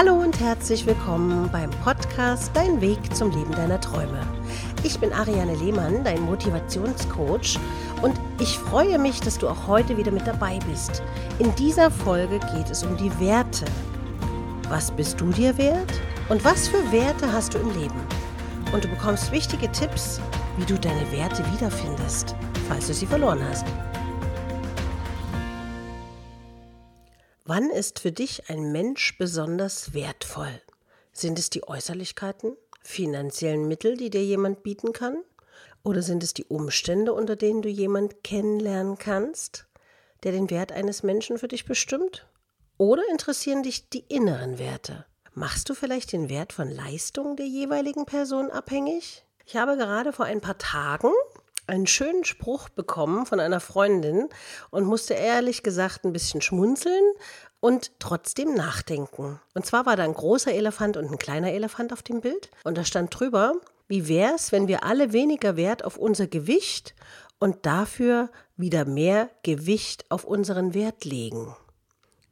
Hallo und herzlich willkommen beim Podcast Dein Weg zum Leben deiner Träume. Ich bin Ariane Lehmann, dein Motivationscoach und ich freue mich, dass du auch heute wieder mit dabei bist. In dieser Folge geht es um die Werte. Was bist du dir wert und was für Werte hast du im Leben? Und du bekommst wichtige Tipps, wie du deine Werte wiederfindest, falls du sie verloren hast. Wann ist für dich ein Mensch besonders wertvoll? Sind es die Äußerlichkeiten, finanziellen Mittel, die dir jemand bieten kann? Oder sind es die Umstände, unter denen du jemand kennenlernen kannst, der den Wert eines Menschen für dich bestimmt? Oder interessieren dich die inneren Werte? Machst du vielleicht den Wert von Leistung der jeweiligen Person abhängig? Ich habe gerade vor ein paar Tagen einen schönen Spruch bekommen von einer Freundin und musste ehrlich gesagt ein bisschen schmunzeln und trotzdem nachdenken. Und zwar war da ein großer Elefant und ein kleiner Elefant auf dem Bild und da stand drüber, wie wäre es, wenn wir alle weniger Wert auf unser Gewicht und dafür wieder mehr Gewicht auf unseren Wert legen.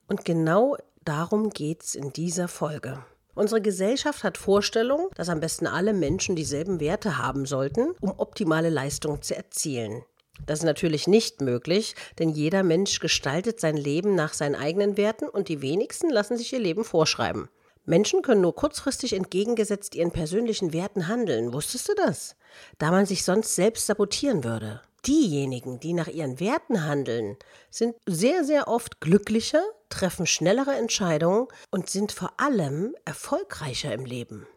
Und genau darum geht es in dieser Folge. Unsere Gesellschaft hat Vorstellungen, dass am besten alle Menschen dieselben Werte haben sollten, um optimale Leistung zu erzielen. Das ist natürlich nicht möglich, denn jeder Mensch gestaltet sein Leben nach seinen eigenen Werten und die wenigsten lassen sich ihr Leben vorschreiben. Menschen können nur kurzfristig entgegengesetzt ihren persönlichen Werten handeln. Wusstest du das? Da man sich sonst selbst sabotieren würde. Diejenigen, die nach ihren Werten handeln, sind sehr, sehr oft glücklicher, treffen schnellere Entscheidungen und sind vor allem erfolgreicher im Leben.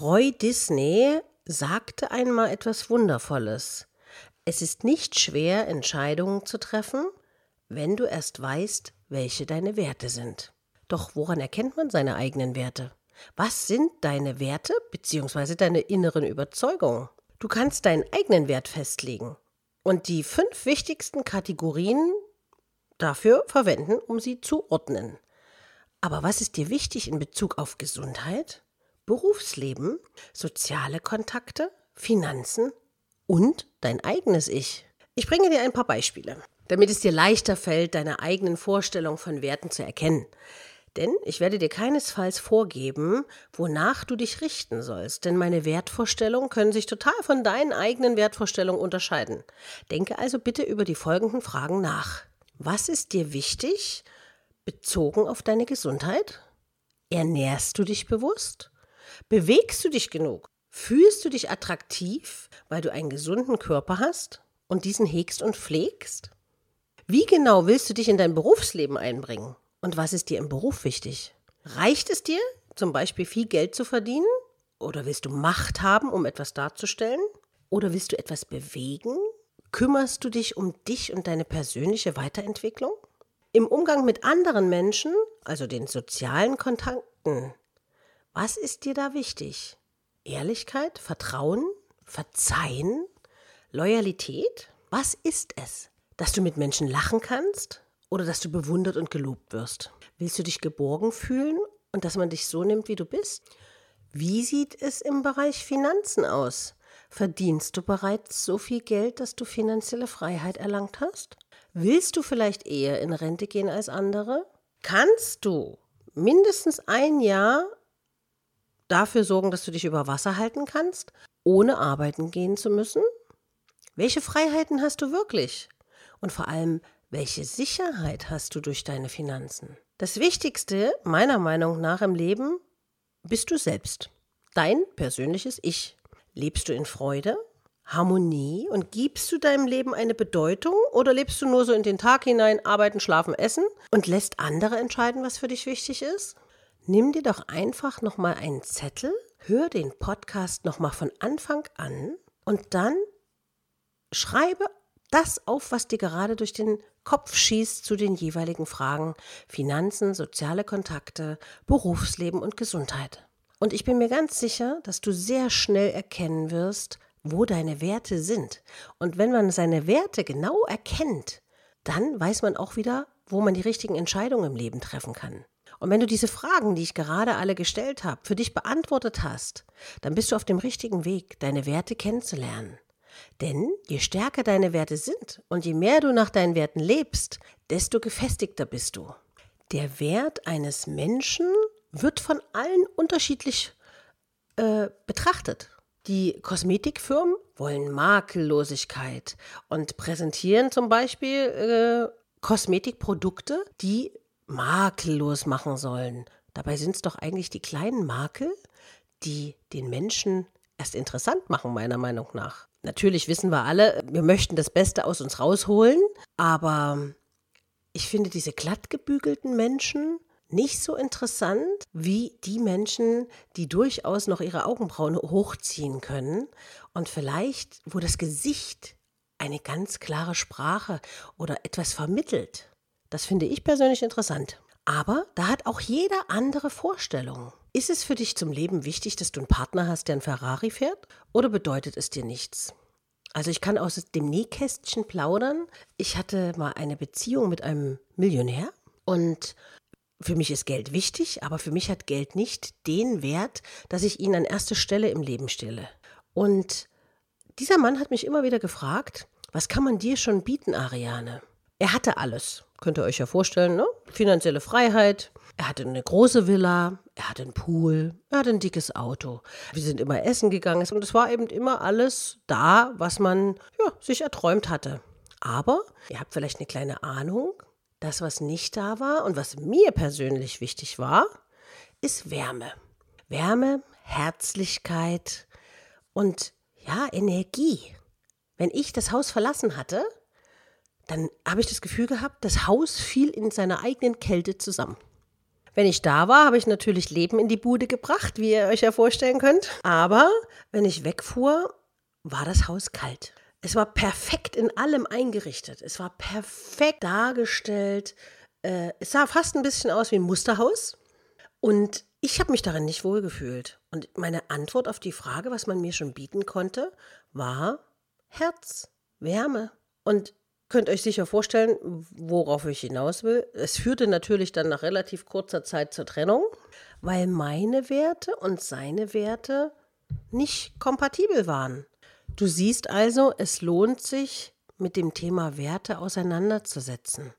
Roy Disney sagte einmal etwas Wundervolles. Es ist nicht schwer, Entscheidungen zu treffen, wenn du erst weißt, welche deine Werte sind. Doch woran erkennt man seine eigenen Werte? Was sind deine Werte bzw. deine inneren Überzeugungen? Du kannst deinen eigenen Wert festlegen und die fünf wichtigsten Kategorien dafür verwenden, um sie zu ordnen. Aber was ist dir wichtig in Bezug auf Gesundheit, Berufsleben, soziale Kontakte, Finanzen und dein eigenes Ich? Ich bringe dir ein paar Beispiele, damit es dir leichter fällt, deine eigenen Vorstellungen von Werten zu erkennen. Denn ich werde dir keinesfalls vorgeben, wonach du dich richten sollst, denn meine Wertvorstellungen können sich total von deinen eigenen Wertvorstellungen unterscheiden. Denke also bitte über die folgenden Fragen nach. Was ist dir wichtig bezogen auf deine Gesundheit? Ernährst du dich bewusst? Bewegst du dich genug? Fühlst du dich attraktiv, weil du einen gesunden Körper hast und diesen hegst und pflegst? Wie genau willst du dich in dein Berufsleben einbringen? Und was ist dir im Beruf wichtig? Reicht es dir, zum Beispiel viel Geld zu verdienen? Oder willst du Macht haben, um etwas darzustellen? Oder willst du etwas bewegen? Kümmerst du dich um dich und deine persönliche Weiterentwicklung? Im Umgang mit anderen Menschen, also den sozialen Kontakten, was ist dir da wichtig? Ehrlichkeit, Vertrauen, Verzeihen, Loyalität? Was ist es? Dass du mit Menschen lachen kannst? Oder dass du bewundert und gelobt wirst? Willst du dich geborgen fühlen und dass man dich so nimmt, wie du bist? Wie sieht es im Bereich Finanzen aus? Verdienst du bereits so viel Geld, dass du finanzielle Freiheit erlangt hast? Willst du vielleicht eher in Rente gehen als andere? Kannst du mindestens ein Jahr dafür sorgen, dass du dich über Wasser halten kannst, ohne arbeiten gehen zu müssen? Welche Freiheiten hast du wirklich? Und vor allem, welche Sicherheit hast du durch deine Finanzen? Das Wichtigste, meiner Meinung nach, im Leben bist du selbst. Dein persönliches Ich. Lebst du in Freude, Harmonie und gibst du deinem Leben eine Bedeutung oder lebst du nur so in den Tag hinein, arbeiten, schlafen, essen und lässt andere entscheiden, was für dich wichtig ist? Nimm dir doch einfach nochmal einen Zettel, hör den Podcast nochmal von Anfang an und dann schreibe das auf, was dir gerade durch den Kopf schießt zu den jeweiligen Fragen Finanzen, soziale Kontakte, Berufsleben und Gesundheit. Und ich bin mir ganz sicher, dass du sehr schnell erkennen wirst, wo deine Werte sind. Und wenn man seine Werte genau erkennt, dann weiß man auch wieder, wo man die richtigen Entscheidungen im Leben treffen kann. Und wenn du diese Fragen, die ich gerade alle gestellt habe, für dich beantwortet hast, dann bist du auf dem richtigen Weg, deine Werte kennenzulernen. Denn je stärker deine Werte sind und je mehr du nach deinen Werten lebst, desto gefestigter bist du. Der Wert eines Menschen wird von allen unterschiedlich äh, betrachtet. Die Kosmetikfirmen wollen Makellosigkeit und präsentieren zum Beispiel äh, Kosmetikprodukte, die makellos machen sollen. Dabei sind es doch eigentlich die kleinen Makel, die den Menschen erst interessant machen, meiner Meinung nach. Natürlich wissen wir alle, wir möchten das Beste aus uns rausholen, aber ich finde diese glattgebügelten Menschen nicht so interessant wie die Menschen, die durchaus noch ihre Augenbrauen hochziehen können und vielleicht, wo das Gesicht eine ganz klare Sprache oder etwas vermittelt. Das finde ich persönlich interessant. Aber da hat auch jeder andere Vorstellungen. Ist es für dich zum Leben wichtig, dass du einen Partner hast, der einen Ferrari fährt? Oder bedeutet es dir nichts? Also ich kann aus dem Nähkästchen plaudern. Ich hatte mal eine Beziehung mit einem Millionär und für mich ist Geld wichtig, aber für mich hat Geld nicht den Wert, dass ich ihn an erste Stelle im Leben stelle. Und dieser Mann hat mich immer wieder gefragt, was kann man dir schon bieten, Ariane? Er hatte alles. Könnt ihr euch ja vorstellen, ne? Finanzielle Freiheit. Er hatte eine große Villa, er hatte einen Pool, er hatte ein dickes Auto. Wir sind immer essen gegangen und es war eben immer alles da, was man ja, sich erträumt hatte. Aber ihr habt vielleicht eine kleine Ahnung, das, was nicht da war und was mir persönlich wichtig war, ist Wärme. Wärme, Herzlichkeit und ja, Energie. Wenn ich das Haus verlassen hatte, dann habe ich das Gefühl gehabt, das Haus fiel in seiner eigenen Kälte zusammen. Wenn ich da war, habe ich natürlich Leben in die Bude gebracht, wie ihr euch ja vorstellen könnt. Aber wenn ich wegfuhr, war das Haus kalt. Es war perfekt in allem eingerichtet. Es war perfekt dargestellt. Äh, es sah fast ein bisschen aus wie ein Musterhaus. Und ich habe mich darin nicht wohlgefühlt. Und meine Antwort auf die Frage, was man mir schon bieten konnte, war Herz, Wärme. Und könnt euch sicher vorstellen, worauf ich hinaus will. Es führte natürlich dann nach relativ kurzer Zeit zur Trennung, weil meine Werte und seine Werte nicht kompatibel waren. Du siehst also, es lohnt sich, mit dem Thema Werte auseinanderzusetzen.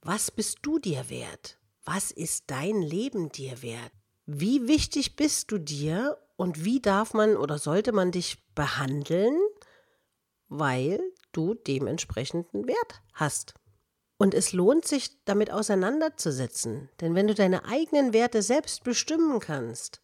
Was bist du dir wert? Was ist dein Leben dir wert? Wie wichtig bist du dir und wie darf man oder sollte man dich behandeln, weil du dementsprechenden Wert hast? Und es lohnt sich, damit auseinanderzusetzen, denn wenn du deine eigenen Werte selbst bestimmen kannst,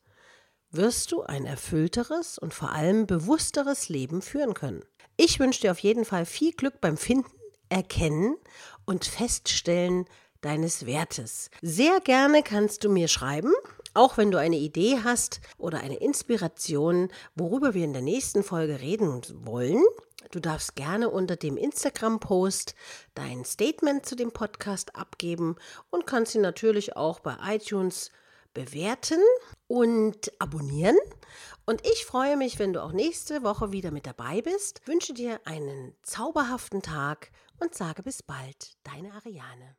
wirst du ein erfüllteres und vor allem bewussteres Leben führen können. Ich wünsche dir auf jeden Fall viel Glück beim Finden, Erkennen und Feststellen deines Wertes. Sehr gerne kannst du mir schreiben, auch wenn du eine Idee hast oder eine Inspiration, worüber wir in der nächsten Folge reden wollen. Du darfst gerne unter dem Instagram-Post dein Statement zu dem Podcast abgeben und kannst ihn natürlich auch bei iTunes bewerten und abonnieren. Und ich freue mich, wenn du auch nächste Woche wieder mit dabei bist. Wünsche dir einen zauberhaften Tag und sage bis bald, deine Ariane.